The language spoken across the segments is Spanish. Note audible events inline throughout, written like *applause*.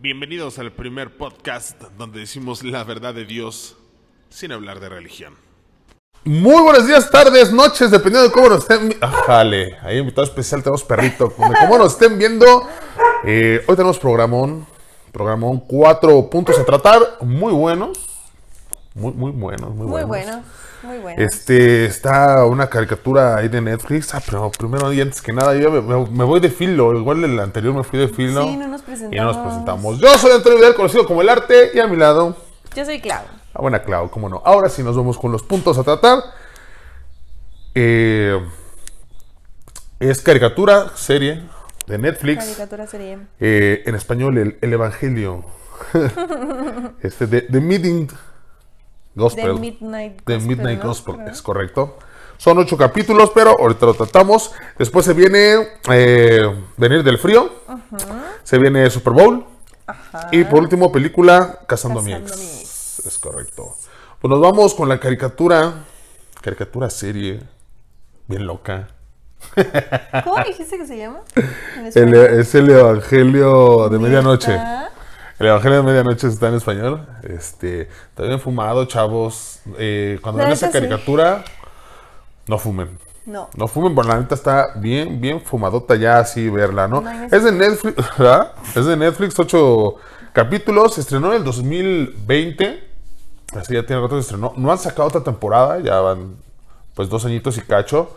Bienvenidos al primer podcast donde decimos la verdad de Dios sin hablar de religión. Muy buenos días, tardes, noches, dependiendo de cómo nos estén. Ajale, ahí invitado especial tenemos perrito. De cómo nos estén viendo. Eh, hoy tenemos programón. Programón, cuatro puntos a tratar. Muy buenos. Muy, muy buenos, muy, Muy buenos. bueno, muy bueno. Este, está una caricatura ahí de Netflix. Ah, pero primero y antes que nada, yo me, me- me voy de filo. Igual el anterior me fui de filo. Sí, no nos Y no nos presentamos. presentamos. Yo soy Antonio Vidal, conocido como El Arte. Y a mi lado, Yo soy Clau. Ah, buena Clau, cómo no. Ahora sí nos vamos con los puntos a tratar. Eh, es caricatura, serie de Netflix. Caricatura serie. Eh, en español, el, el Evangelio. *laughs* este, de, The Midnight Gospel. The Midnight The Gospel, es correcto. Son ocho capítulos, pero ahorita lo tratamos. Después se viene eh, Venir del Frío. Se viene Super Bowl. Y por último, película Cazando, a mi Cazando ex. a mi ex. Es correcto. Pues nos vamos con la caricatura. Caricatura serie. Bien loca. ¿Cómo dijiste que se llama? *laughs* El- es el Evangelio de Medianoche. ¿Neta? El Evangelio de Medianoche está en español. Este, está bien fumado, chavos. Eh, cuando vean neta, esa sí. caricatura, no fumen. No. No fumen, pero la neta está bien, bien fumadota ya así verla, ¿no? No es de Netflix, *laughs* ¿verdad? Es de Netflix, ocho capítulos. Se estrenó en el 2020. Así ya tiene rato que se estrenó. No han sacado otra temporada, ya van pues dos añitos y cacho.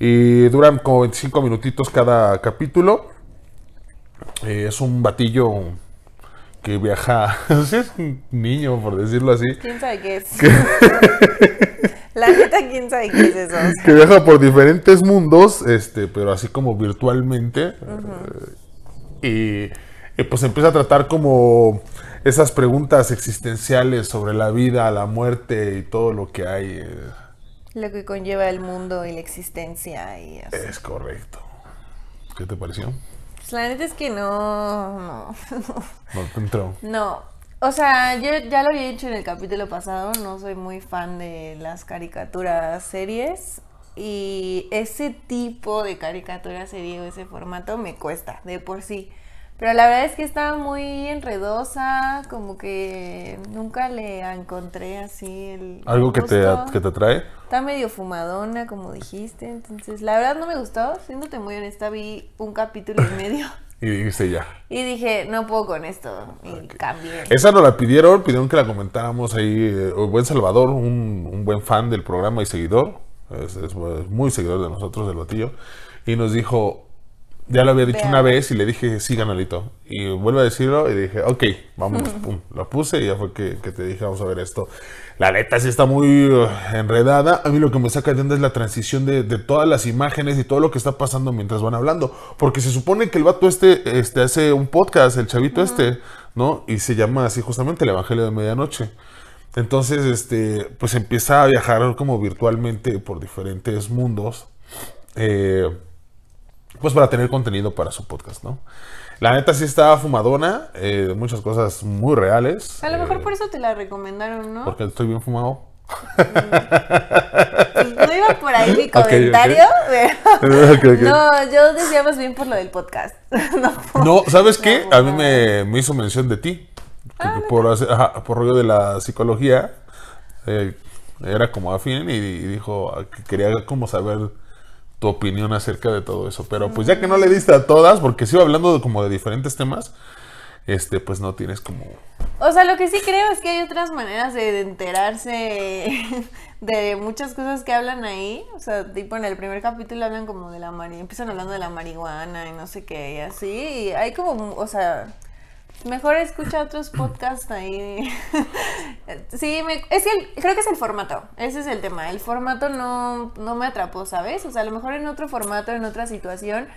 Y duran como 25 minutitos cada capítulo. Eh, es un batillo que viaja, *laughs* sí, es un niño por decirlo así. ¿Quién sabe qué es? *laughs* La neta, ¿quién sabe qué es eso? *laughs* Que viaja por diferentes mundos, este, pero así como virtualmente. eh, y, y, pues empieza a tratar como esas preguntas existenciales sobre la vida, la muerte y todo lo que hay. eh, lo que conlleva el mundo y la existencia y así. es correcto. ¿Qué te pareció? Pues la neta es que no, *laughs* no, No entró. no. O sea, yo ya lo había dicho en el capítulo pasado, no soy muy fan de las caricaturas series y ese tipo de caricatura serie o ese formato me cuesta de por sí. Pero la verdad es que está muy enredosa, como que nunca le encontré así el ¿Algo que te, que te atrae? Está medio fumadona, como dijiste, entonces la verdad no me gustó, siéndote muy honesta, vi un capítulo y medio *laughs* Y dijiste ya. y dije, no puedo con esto, y cambié. Esa nos la pidieron, pidieron que la comentáramos ahí. eh, buen Salvador, un, un buen fan del programa y seguidor. Es, es muy seguidor de nosotros, del batillo. Y nos dijo, ya lo había dicho Vean. una vez y le dije, sí, ganalito. Y vuelve a decirlo y dije, ok, vámonos, pum. Lo puse y ya fue que, que te dije, vamos a ver esto. La neta sí está muy uh, enredada. A mí lo que me saca de onda es la transición de, de todas las imágenes y todo lo que está pasando mientras van hablando. Porque se supone que el vato este, este hace un podcast, el chavito este, ¿no? Y se llama así justamente el Evangelio de Medianoche. Entonces, este, pues empieza a viajar como virtualmente por diferentes mundos. eh, pues para tener contenido para su podcast, ¿no? La neta sí está fumadona, eh, muchas cosas muy reales. A lo mejor eh, por eso te la recomendaron, ¿no? Porque estoy bien fumado. Pues no iba por ahí mi *laughs* comentario, pero... *laughs* No, yo decía más bien por lo del podcast. *laughs* no, ¿sabes qué? A mí me, me hizo mención de ti. Ah, por, ajá, por rollo de la psicología. eh, era como afín y, y dijo que quería como saber tu opinión acerca de todo eso. Pero pues ya que no le diste a todas, porque sigo hablando como de diferentes temas, este, pues no tienes como... O sea, lo que sí creo es que hay otras maneras de enterarse *laughs* de muchas cosas que hablan ahí. O sea, tipo en el primer capítulo hablan como de la marihuana, empiezan hablando de la marihuana y no sé qué, y así. Y hay como, o sea, mejor escucha otros podcasts ahí. *laughs* sí, me- es que el- creo que es el formato. Ese es el tema. El formato no, no me atrapó, ¿sabes? O sea, a lo mejor en otro formato, en otra situación.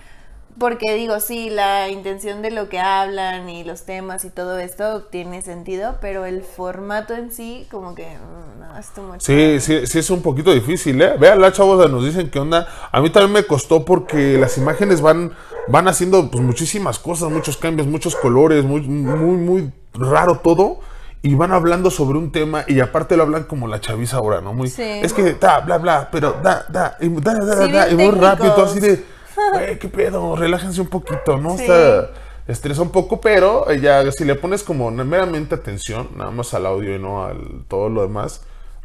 Porque digo, sí, la intención de lo que hablan y los temas y todo esto tiene sentido, pero el formato en sí, como que mm, no, es too much. Sí, sí, sí es un poquito difícil, ¿eh? Véanla, chavos, nos dicen qué onda. A mí también me costó porque las imágenes van, van haciendo pues muchísimas cosas, muchos cambios, muchos colores, muy, muy, muy raro todo. Y van hablando sobre un tema y aparte lo hablan como la chaviza ahora, ¿no? Muy, Sí. Es que da, bla, bla, pero da, da, y da, da, da, Sí, da, y muy rápido, así de, güey, qué pedo, relájense un poquito, ¿no? Sí. Estresa un poco, pero eh, ya si le pones como meramente atención, nada más al audio y no al todo lo demás,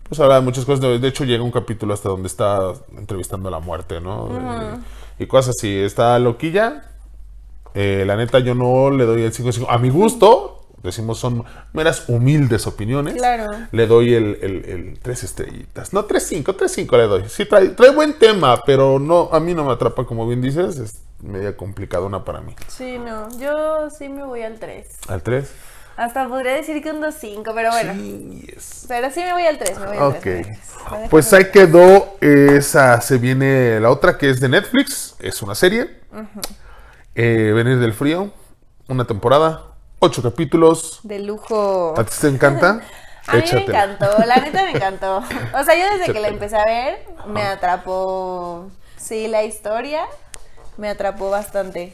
pues habla de muchas cosas. De, hecho, llega un capítulo hasta donde está entrevistando a la muerte, ¿no? Eh, y cosas así. Está loquilla. Eh, la neta, yo no le doy el 5 5. A mi gusto, decimos, son meras humildes opiniones. Claro. Le doy el, el, el tres estrellitas. No, 3-5, 3-5 le doy. Sí, trae, trae buen tema, pero no, a mí no me atrapa, como bien dices. Es media complicadona para mí. Sí, no. Yo sí me voy al 3. ¿Al 3? Hasta podría decir que un 2-5, pero bueno. Yes. Pero sí me voy al 3, me voy al Ok. 3. Pues ahí quedó esa. Se viene la otra que es de Netflix. Es una serie. Eh, Venir del frío. Una temporada. Ocho capítulos. De lujo. ¿A ti te encanta? *laughs* A mí me encantó, la neta me encantó. O sea, yo desde que la empecé a ver, me atrapó, sí, la historia, me atrapó bastante.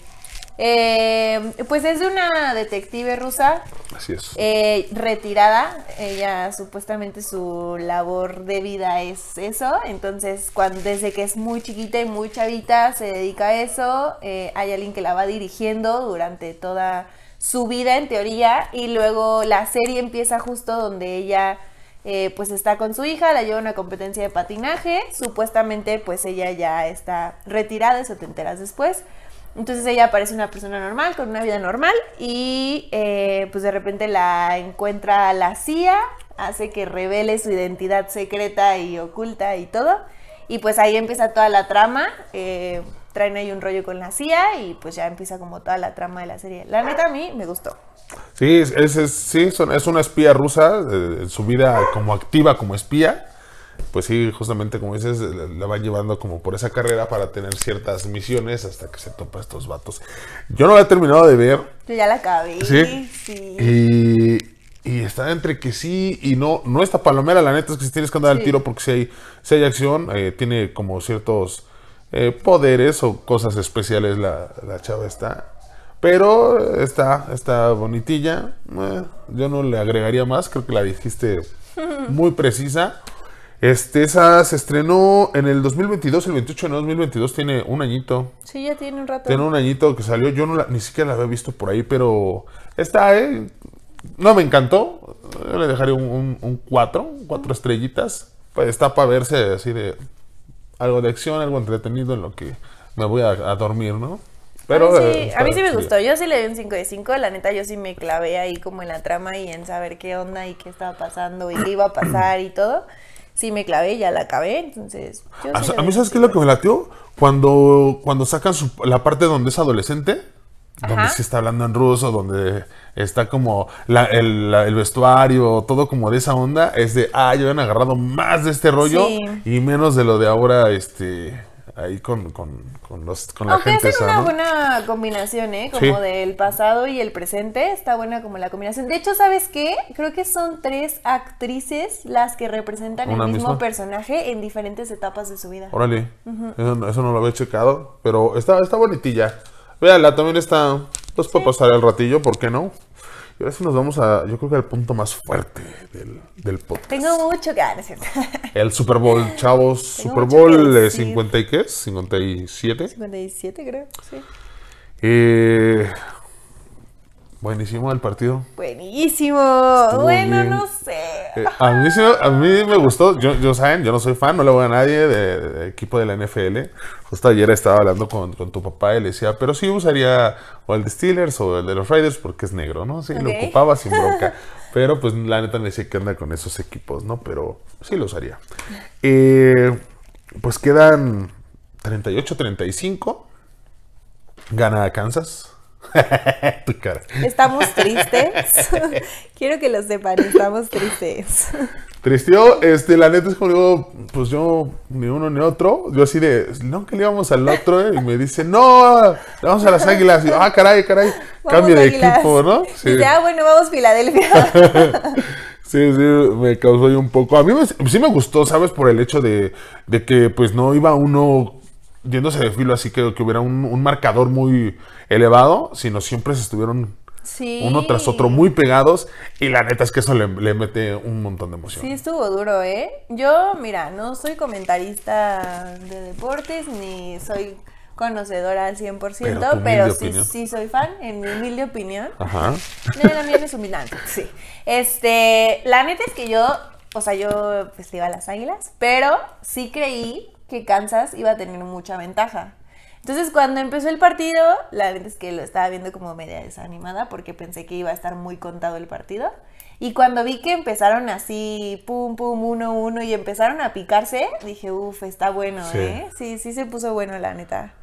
Eh, pues es de una detective rusa Así es. eh, retirada. Ella supuestamente su labor de vida es eso. Entonces, cuando, desde que es muy chiquita y muy chavita se dedica a eso, eh, hay alguien que la va dirigiendo durante toda su vida en teoría. Y luego la serie empieza justo donde ella eh, pues está con su hija, la lleva a una competencia de patinaje. Supuestamente pues ella ya está retirada, eso te enteras después. Entonces ella parece una persona normal, con una vida normal, y eh, pues de repente la encuentra la CIA, hace que revele su identidad secreta y oculta y todo. Y pues ahí empieza toda la trama. eh, traen ahí un rollo con la CIA y pues ya empieza como toda la trama de la serie. La neta a mí me gustó. Sí, es, es- sí, son- es una espía rusa. eh, en su vida como activa como espía. Pues sí, justamente como dices, la la va llevando como por esa carrera para tener ciertas misiones hasta que se topa estos vatos. Yo no la he terminado de ver. Yo ya la acabé. Sí. sí. Y, y está entre que sí y no. No está palomera, la neta es que si tienes que andar al tiro porque si hay, si hay acción, eh, tiene como ciertos eh, poderes o cosas especiales la, la chava está. Pero está, está bonitilla. Eh, yo no le agregaría más, creo que la dijiste *laughs* muy precisa. Este, esa se estrenó en el 2022, el 28 de 2022, tiene un añito. Sí, ya tiene un rato. Tiene un añito que salió, yo no la- ni siquiera la había visto por ahí, pero está, ¿eh? No me encantó. Yo le dejaría un 4, cuatro estrellitas. Pues está para verse así de algo de acción, algo entretenido en lo que me voy a, a dormir, ¿no? Pero a mí sí, eh, a mí sí me gustó. Yo sí le di un 5 de 5. La neta, yo sí me clavé ahí como en la trama y en saber qué onda y qué estaba pasando y qué iba a pasar y todo. Sí me clavé, ya la acabé. Entonces, yo A, sí a mí, ¿sabes qué es lo que me latió? Cuando, cuando sacan su- la parte donde es adolescente, donde sí está hablando en ruso, donde está como la- el, la- el vestuario, todo como de esa onda, es de, ah, yo han agarrado más de este rollo Sí. y menos de lo de ahora, este, ahí con, con, con los, con la Aunque gente hacen esa, una ¿no? buena combinación, ¿eh? Como Sí. del pasado y el presente. Está buena como la combinación. De hecho, ¿sabes qué? Creo que son tres actrices las que representan ¿Una el mismo misma? personaje en diferentes etapas de su vida. Órale, eso, eso no lo había checado, pero está, está bonitilla. Véala, también está, pues para pasar el ratillo, ¿por qué no? Y ahora sí nos vamos a, yo creo que al punto más fuerte del, del podcast. Tengo mucho que ah, es cierto. *laughs* El Super Bowl, chavos. Tengo Super Bowl decir. 50 y qué es? 57. 57, creo. Sí. Eh, buenísimo el partido. Buenísimo. Estuvo bueno, bien. no sé. Eh, a, mí, a mí me gustó. Yo, yo saben, yo no soy fan, no le voy a nadie de, de equipo de la NFL. Justo ayer estaba hablando con, con tu papá y le decía, pero sí usaría o el de Steelers o el de los Raiders porque es negro, ¿no? Sí, lo ocupaba sin *laughs* bronca. Pero pues la neta me decía que anda con esos equipos, ¿no? Pero sí lo usaría. Eh, pues quedan 38-35. Gana Kansas. *laughs* tu cara. Estamos tristes. *laughs* Quiero que lo sepan, estamos tristes. Tristeó, este, la neta es como digo, pues yo ni uno ni otro. Yo así de, no, que le íbamos al otro, eh", y me dice, no, le vamos a las águilas. Y yo, ah, caray, caray, Vamos, cambio de Águilas. equipo, ¿no? Sí, Dice, ah, bueno, vamos Filadelfia. *laughs* sí, sí, me causó ahí un poco. A mí me- sí me gustó, ¿sabes? Por el hecho de, de que, pues, no iba uno yéndose de filo así que, que hubiera un, un marcador muy elevado, sino siempre se estuvieron Sí. uno tras otro muy pegados. Y la neta es que eso le, le mete un montón de emoción. Sí, estuvo duro, ¿eh? Yo, mira, no soy comentarista de deportes, ni soy conocedora al 100%, Pero pero, sí, sí soy fan, en mi humilde opinión. Ajá. No, la mía no es humilante, sí. Este, la neta es que yo, o sea, yo pues le iba a las águilas, pero sí creí que Kansas iba a tener mucha ventaja. Entonces, cuando empezó el partido, la neta es que lo estaba viendo como media desanimada porque pensé que iba a estar muy contado el partido. Y cuando vi que empezaron así, pum, pum, uno, uno, y empezaron a picarse, dije, uff, está bueno, Sí. ¿eh? Sí, sí se puso bueno, la neta.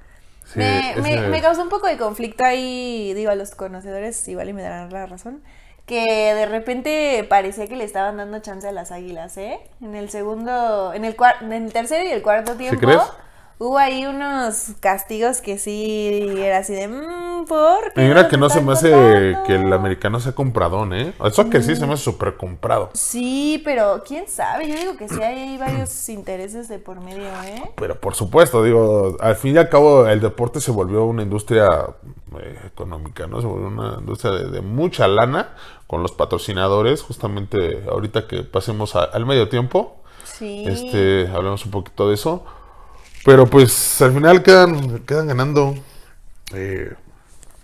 Sí, me, me causó un poco de conflicto ahí, digo, a los conocedores igual y me darán la razón, que de repente parecía que le estaban dando chance a las águilas, ¿eh? En el segundo, en el, cuar- en el tercer y el cuarto tiempo, crees? Hubo ahí unos castigos que sí era así de, mmm, ¿por qué mira no que no se me hace contando?" que el americano sea compradón, ¿eh? Eso que sí se Mm. me hace súper comprado. Sí, pero quién sabe, yo digo que sí hay varios *clears throat* intereses de por medio, ¿eh? Pero por supuesto, digo, al fin y al cabo el deporte se volvió una industria eh, económica, ¿no? Se volvió una industria de, de mucha lana con los patrocinadores. Justamente ahorita que pasemos a- al medio tiempo, Sí. este, hablamos un poquito de eso. Pero pues al final quedan, quedan ganando. eh,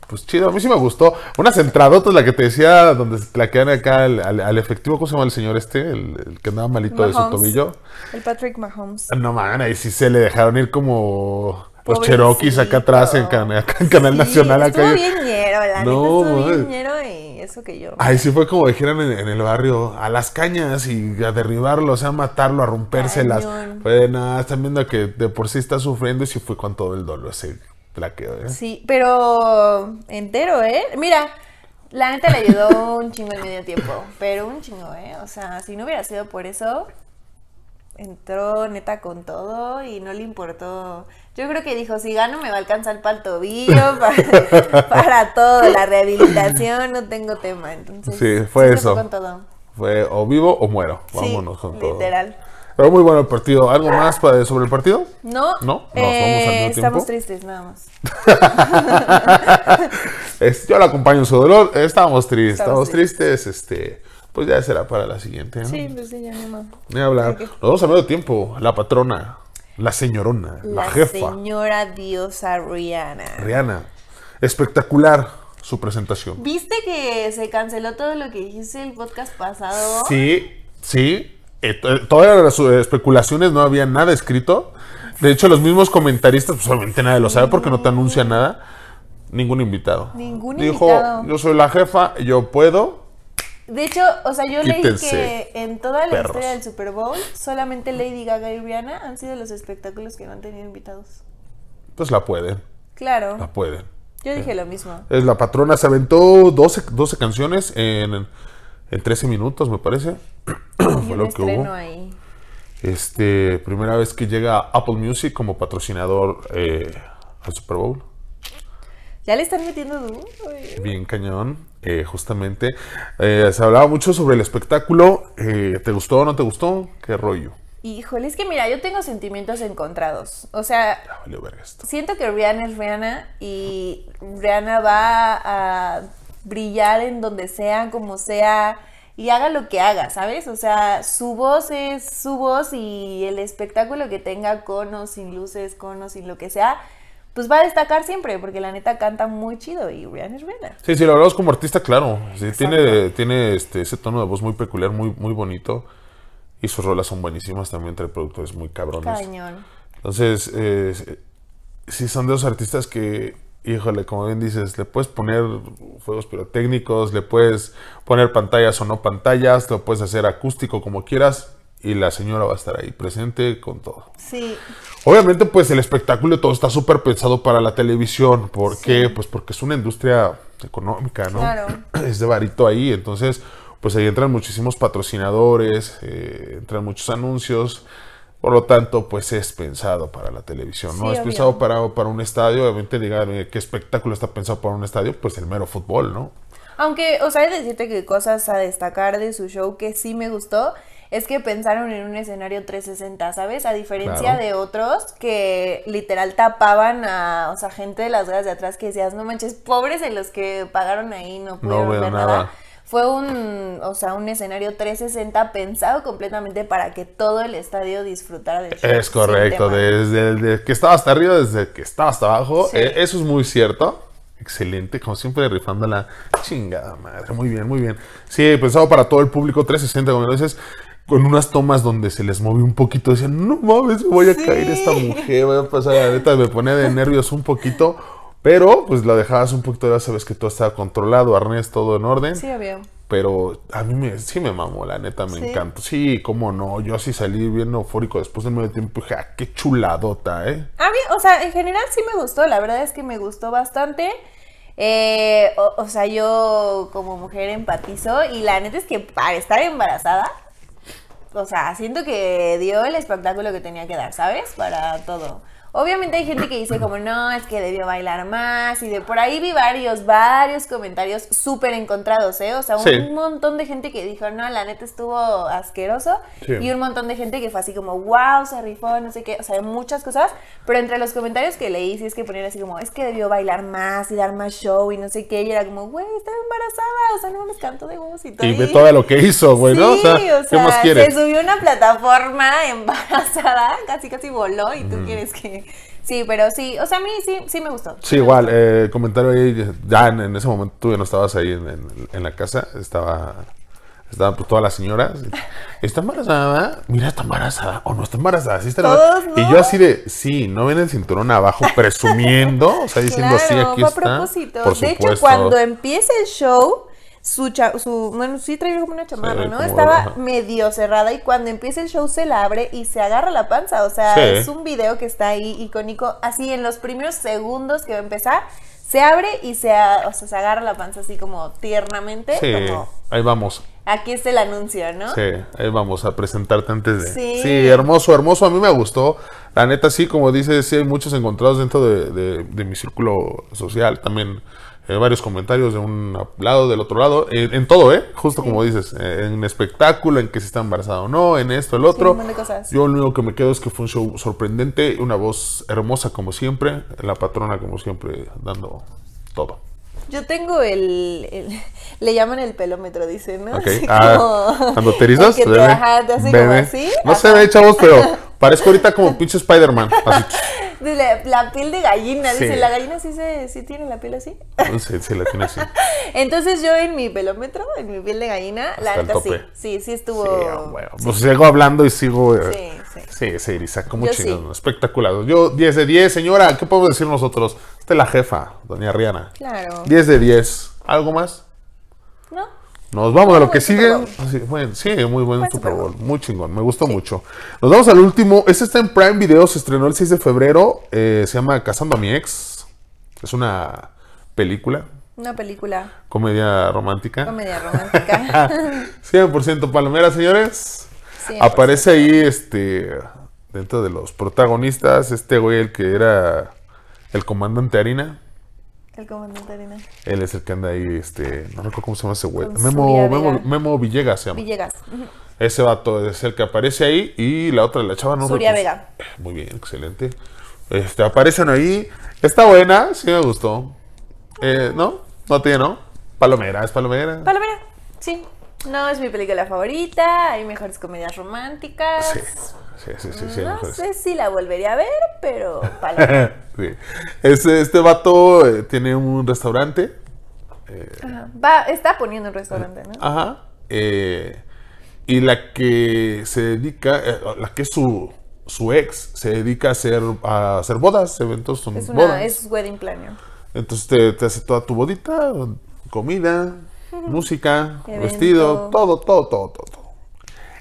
pues chido, a mí sí me gustó. Unas entradotas, la que te decía, donde la quedan acá al, al- al efectivo, ¿cómo se llama el señor este? El, el que andaba malito de su tobillo. El Patrick Mahomes. No man, ahí sí se le dejaron ir como los Pobrecito. Cherokees acá atrás en, can- acá en Canal Sí, Nacional. Acá. Estuvo bien ñero, la No, neta estuvo bien ñero eso que yo. Ahí sí fue como dijeran en, en el barrio, a las cañas y a derribarlo, o sea, a matarlo, a rompérselas. Cañón. Fue de nada, están viendo que de por sí está sufriendo y sí fue con todo el dolor ese plaqueo, ¿eh? Sí, pero entero, ¿eh? Mira, la neta le ayudó un chingo el medio tiempo, pero un chingo, ¿eh? O sea, si no hubiera sido por eso, entró neta con todo y no le importó. Yo creo que dijo, si gano me va a alcanzar para el tobillo, *laughs* para, para todo, la rehabilitación, no tengo tema. Entonces, Sí, fue eso. con todo. Fue o vivo o muero. Sí, Vámonos con todo. literal. Pero muy bueno el partido. ¿Algo más para- sobre el partido? No, No, eh, vamos al medio estamos tiempo. tristes nada más. *laughs* Es- yo la acompaño en su dolor. Estábamos tristes, Estamos estamos tristes. Este, pues ya será para la siguiente. ¿no? Sí, pues sí, ya no más. Ni hablar. Ok. Nos vamos al medio tiempo. La patrona, la señorona, la, La, jefa, señora diosa Rihanna. Rihanna. Espectacular su presentación. ¿Viste que se canceló todo lo que dijiste el podcast pasado? Sí, sí. Eh, to- todas las eh, especulaciones no había nada escrito. De hecho, los mismos comentaristas, pues obviamente nadie lo sabe porque no te anuncia nada. Ningún invitado. Ningún Dijo, invitado. yo soy la jefa, yo puedo. De hecho, o sea, yo leí que en toda la perros. historia del Super Bowl, solamente Lady Gaga y Rihanna han sido los espectáculos que no han tenido invitados. Pues la pueden, Claro, la pueden. yo dije lo mismo. Es la patrona, se aventó 12, 12 canciones en, en 13 minutos, me parece. *clears throat* Fue lo que hubo. ahí. Este, primera vez que llega Apple Music como patrocinador eh, al Super Bowl. Ya le están metiendo duro. Bien cañón, eh, justamente. Eh, se hablaba mucho sobre el espectáculo. Eh, ¿Te gustó o no te gustó? ¿Qué rollo? Híjole, es que mira, yo tengo sentimientos encontrados. O sea, Ya valió verga esto. siento que Rihanna es Rihanna y Rihanna va a brillar en donde sea, como sea, y haga lo que haga, ¿sabes? O sea, su voz es su voz y el espectáculo que tenga con o sin luces, con o sin lo que sea, pues va a destacar siempre, porque la neta canta muy chido y Rihanna es Rihanna. Sí, sí, lo hablamos como artista, claro. Sí, tiene tiene este, ese tono de voz muy peculiar, muy, muy bonito. Y sus rolas son buenísimas también entre productores muy cabrones. Cañón. Entonces, eh, sí son de esos artistas que, híjole, como bien dices, le puedes poner fuegos pirotécnicos, le puedes poner pantallas o no pantallas, lo puedes hacer acústico como quieras y la señora va a estar ahí presente con todo. Sí, Obviamente, pues el espectáculo todo está súper pensado para la televisión. ¿Por qué? Pues porque es una industria económica, ¿no? Claro. *clears throat* Es de varito ahí. Entonces, pues ahí entran muchísimos patrocinadores, eh, entran muchos anuncios. Por lo tanto, pues es pensado para la televisión, ¿no? Sí, es obvio. pensado para, para un estadio. Obviamente, digan, eh, ¿qué espectáculo está pensado para un estadio? Pues el mero fútbol, ¿no? Aunque, o sea, decirte que cosas a destacar de su show que sí me gustó es que pensaron en un escenario 360, ¿sabes? A diferencia Claro. de otros que literal tapaban a, o sea, gente de las gradas de atrás que decías, no manches, pobres de los que pagaron ahí, no pudieron veo ver nada. nada. fue un, o sea, un escenario 360 pensado completamente para que todo el estadio disfrutara del show. Es correcto, desde el de que estaba hasta arriba, desde que estaba hasta abajo. Sí. Eh, eso es muy cierto. Excelente, como siempre rifando la chingada madre. Muy bien, muy bien. Sí, pensado para todo el público 360, como lo dices, con unas tomas donde se les movió un poquito. Decían, no mames, voy a Sí. caer esta mujer, voy a pasar. La neta me ponía de nervios un poquito. Pero pues la dejabas un poquito, ya sabes que todo estaba controlado, arnés, todo en orden. Sí, obvio. Pero a mí me, sí me mamó, la neta, me ¿Sí? encantó. Sí, cómo no. Yo así salí bien eufórico después del medio tiempo. Dije, ah, qué chuladota, ¿eh? A mí, o sea, en general sí me gustó, la verdad es que me gustó bastante. Eh, o, o sea, yo como mujer empatizo y la neta es que para estar embarazada, o sea, siento que dio el espectáculo que tenía que dar, ¿sabes? Para todo. Obviamente hay gente que dice como, no, es que debió bailar más y de por ahí vi varios, varios comentarios súper encontrados, ¿eh? O sea, un Sí. montón de gente que dijo, no, la neta estuvo asqueroso Sí. y un montón de gente que fue así como, wow, se rifó, no sé qué, o sea, muchas cosas, pero entre los comentarios que leí, sí es que ponían así como, es que debió bailar más y dar más show y no sé qué, y era como, güey, estaba embarazada, o sea, no me canto de voz y todo. Y ve todo lo que hizo, güey, ¿no? O Sí, sea, ¿qué más se subió a una plataforma *laughs* embarazada, casi casi voló y tú quieres que... Sí, pero sí, o sea, a mí sí, sí me gustó. Sí, igual, eh, comentario ahí, ya en, en ese momento tú ya no estabas ahí en, en- en la casa, estaba, estaban pues todas las señoras. ¿Está embarazada? Mira, está embarazada. O no está embarazada, sí está Todos, embarazada. ¿no? Y yo así de, sí, no ven el cinturón abajo presumiendo, o sea, diciendo, sí, Claro, aquí fue a está. propósito. Por de hecho, supuesto. cuando empieza el show, su, cha- su bueno, sí traía como una chamarra, Sí, ¿no? Estaba ajá. medio cerrada y cuando empieza el show se la abre y se agarra la panza. O sea, Sí. es un video que está ahí icónico. Así en los primeros segundos que va a empezar, se abre y se, o sea, se agarra la panza así como tiernamente. Sí, Como, ahí vamos. aquí está el anuncio, ¿no? Sí, ahí vamos a presentarte antes de. Sí. hermoso, hermoso. A mí me gustó. La neta, sí, como dices, sí hay muchos encontrados dentro de, de- de mi círculo social. También eh, varios comentarios de un lado, del otro lado. En, en todo, ¿eh? Justo como dices. eh, en espectáculo, en que si está embarazada o no, en esto, el otro. un montón de cosas. Yo lo único que me quedo es que fue un show sorprendente. Una voz hermosa, como siempre. La patrona, como siempre, dando todo. Yo tengo el, el- *laughs* Le llaman el pelómetro, dicen, ¿no? Ok. *laughs* Así Ah, como- cuando te erizas, *laughs* ajá, bebé. como así. No se ajá. ve, chavos, pero parezco ahorita como pinche Spider-Man. Así. La, la piel de gallina, Sí. dice, la gallina sí, se, sí tiene la piel así. Sí, sí, la tiene así. *laughs* Entonces yo en mi pelómetro, en mi piel de gallina, la Hasta el neta sí, tope. sí, sí estuvo... Sí, bueno. Pues sigo hablando y sigo. eh, Sí, sí. Sí, se eriza como chingón. sí. Espectacular. Yo, 10 de 10, señora. ¿Qué podemos decir nosotros? Esta es la jefa, doña Rihanna. Claro. 10 de 10. ¿Algo más? ¿No? Nos vamos a lo que sigue. Así, bueno, sí, muy buen Super Bowl. Muy chingón. Me gustó mucho. Nos vamos al último. Este está en Prime Video. Se estrenó el 6 de febrero. Eh, se llama Casando a mi ex. Es una película, Una película, comedia romántica. comedia romántica. *laughs* 100% palomera, señores. 100%. Aparece ahí, este, dentro de los protagonistas, este güey, el que era el comandante Harina. El comandante Arena. Él es el que anda ahí, este, no recuerdo cómo se llama ese güey. Memo, Memo. Memo Villegas se llama. Villegas. Ese vato es el que aparece ahí y la otra, la chava, no recuerdo. Vega. Muy bien, excelente. Este, aparecen ahí. Está buena, sí me gustó. Eh, ¿No? ¿No tiene, no? Palomera, es palomera. Palomera, sí. No es mi película favorita, hay mejores comedias románticas. sí, sí, sí, sí. sí, no sé si la volvería a ver, pero. *laughs* Sí. Este, este vato eh, tiene un restaurante. Ajá. Va, está poniendo un restaurante, ¿no? Ajá. eh, y la que se dedica, eh, la que es su, su ex, se dedica a hacer, a hacer bodas, eventos, son Es una, bodas. es wedding planner. Entonces te, te hace toda tu bodita, comida, *laughs* música, Evento. vestido, todo, todo, todo, todo.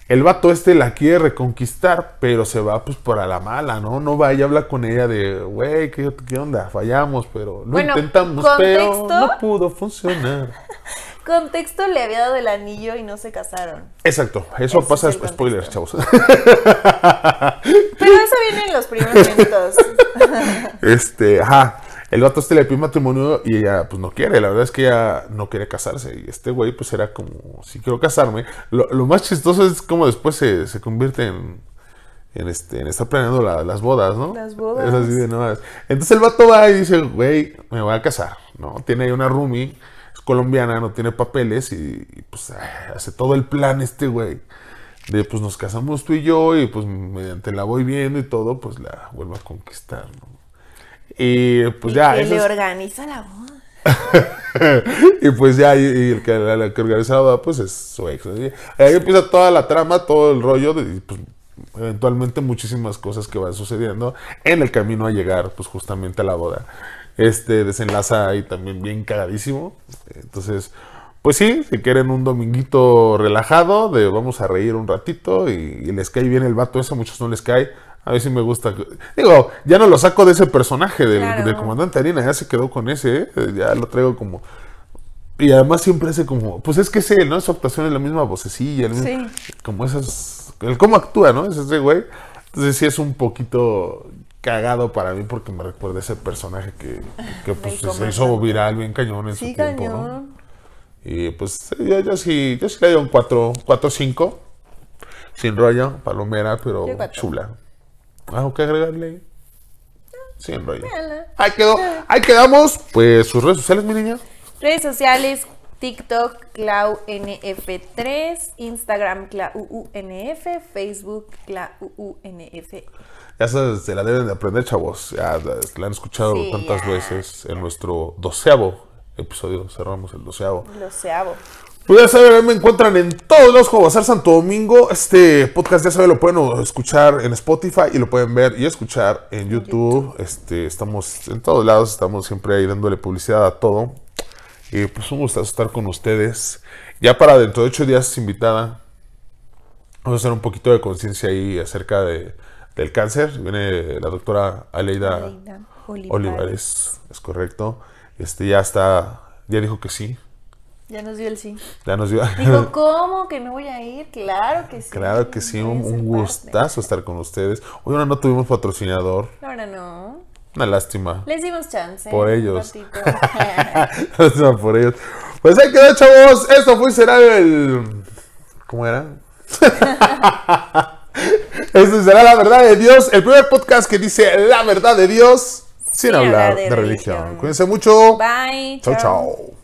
El vato este la quiere reconquistar, pero se va pues por a la mala, ¿no? No va y habla con ella de, güey, ¿qué, qué onda? Fallamos, pero lo Bueno, intentamos, pero no pudo funcionar. *laughs* Contexto le había dado el anillo y no se casaron. Exacto, eso pasa es después, spoilers, chavos. *laughs* Pero eso viene en los primeros *laughs* minutos. Este, ajá. El vato este le pide matrimonio y ella pues no quiere. La verdad es que ella no quiere casarse. Y este güey pues era como, si quiero casarme. Lo, lo más chistoso es como después se, se convierte en, en, este, en estar planeando la- las bodas, ¿no? Las bodas. Es así de nuevas. Entonces el vato va y dice, güey, me voy a casar, ¿no? Tiene ahí una roomie. colombiana, no tiene papeles y, y, pues hace todo el plan este güey. De pues nos casamos tú y yo y pues mediante la voy viendo y todo, pues la vuelvo a conquistar, ¿no? Y pues Y ya. que eso le es- organiza la boda. *laughs* y pues ya, y, y el que, organiza la boda, pues es su ex. ahí empieza toda la trama, todo el rollo, de, pues eventualmente muchísimas cosas que van sucediendo en el camino a llegar, pues justamente a la boda. Este desenlaza ahí también bien cagadísimo. Entonces, pues sí, si quieren un dominguito relajado, de vamos a reír un ratito y, y les cae bien el vato ese, a muchos no les cae. A mí sí me gusta. Digo, ya no lo saco de ese personaje del, Claro. del comandante Harina, ya se quedó con ese, ¿eh? ya lo traigo como... Y además siempre hace como, pues es que es él, ¿no? Su actuación es la misma vocecilla, el mismo- Sí. como esas, el cómo actúa, ¿no? Es ese güey. Entonces sí es un poquito cagado para mí porque me recuerda a ese personaje que, que pues se hizo viral bien cañón en Sí, su tiempo, ¿no? cañón. Y pues yo, yo sí, yo sí le doy un 4, 4 5. Sin rollo, palomera, pero chula. ¿Algo que agregarle? Sin rollo. Ahí quedó, ahí quedamos. Pues sus redes sociales, mi niña. Redes sociales, TikTok, ClauNF3, Instagram, ClauUNF, Facebook, ClauUNF. Ya se, se la deben de aprender, chavos. Ya la han escuchado Sí, tantas ya. veces en nuestro doceavo episodio. Cerramos el doceavo. Lo seabo. Pues ya saben, me encuentran en todos los como Bazar Santo Domingo. Este podcast ya saben, lo pueden escuchar en Spotify y lo pueden ver y escuchar en YouTube. Este, estamos en todos lados, estamos siempre ahí dándole publicidad a todo. Y pues un gusto estar con ustedes. Ya para dentro de ocho días invitada. Vamos a hacer un poquito de conciencia ahí acerca de, del cáncer. Viene la doctora Aleida Aleida Olivares. Olivares, es correcto. Este ya está, ya dijo que sí. Ya nos dio el sí. Ya nos dio. Dijo, *laughs* ¿cómo que no voy a ir? Claro que sí. Claro que sí, un, gustazo estar con ustedes. Hoy ahora no tuvimos patrocinador, Ahora no. una lástima. Les dimos chance. Por ellos. *laughs* lástima por ellos. Pues ahí quedó, chavos. Esto fue será el. ¿Cómo era? *laughs* Esto será la verdad de Dios. El primer podcast que dice la verdad de Dios sin, hablar de, religión. Cuídense mucho. Bye. Chao, chao.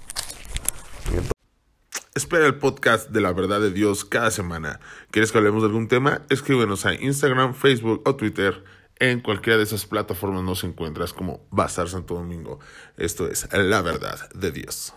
Espera el podcast de la verdad de Dios cada semana. ¿Quieres que hablemos de algún tema? Escríbenos a Instagram, Facebook o Twitter. En cualquiera de esas plataformas nos encuentras como Bazar Santo Domingo. Esto es la verdad de Dios.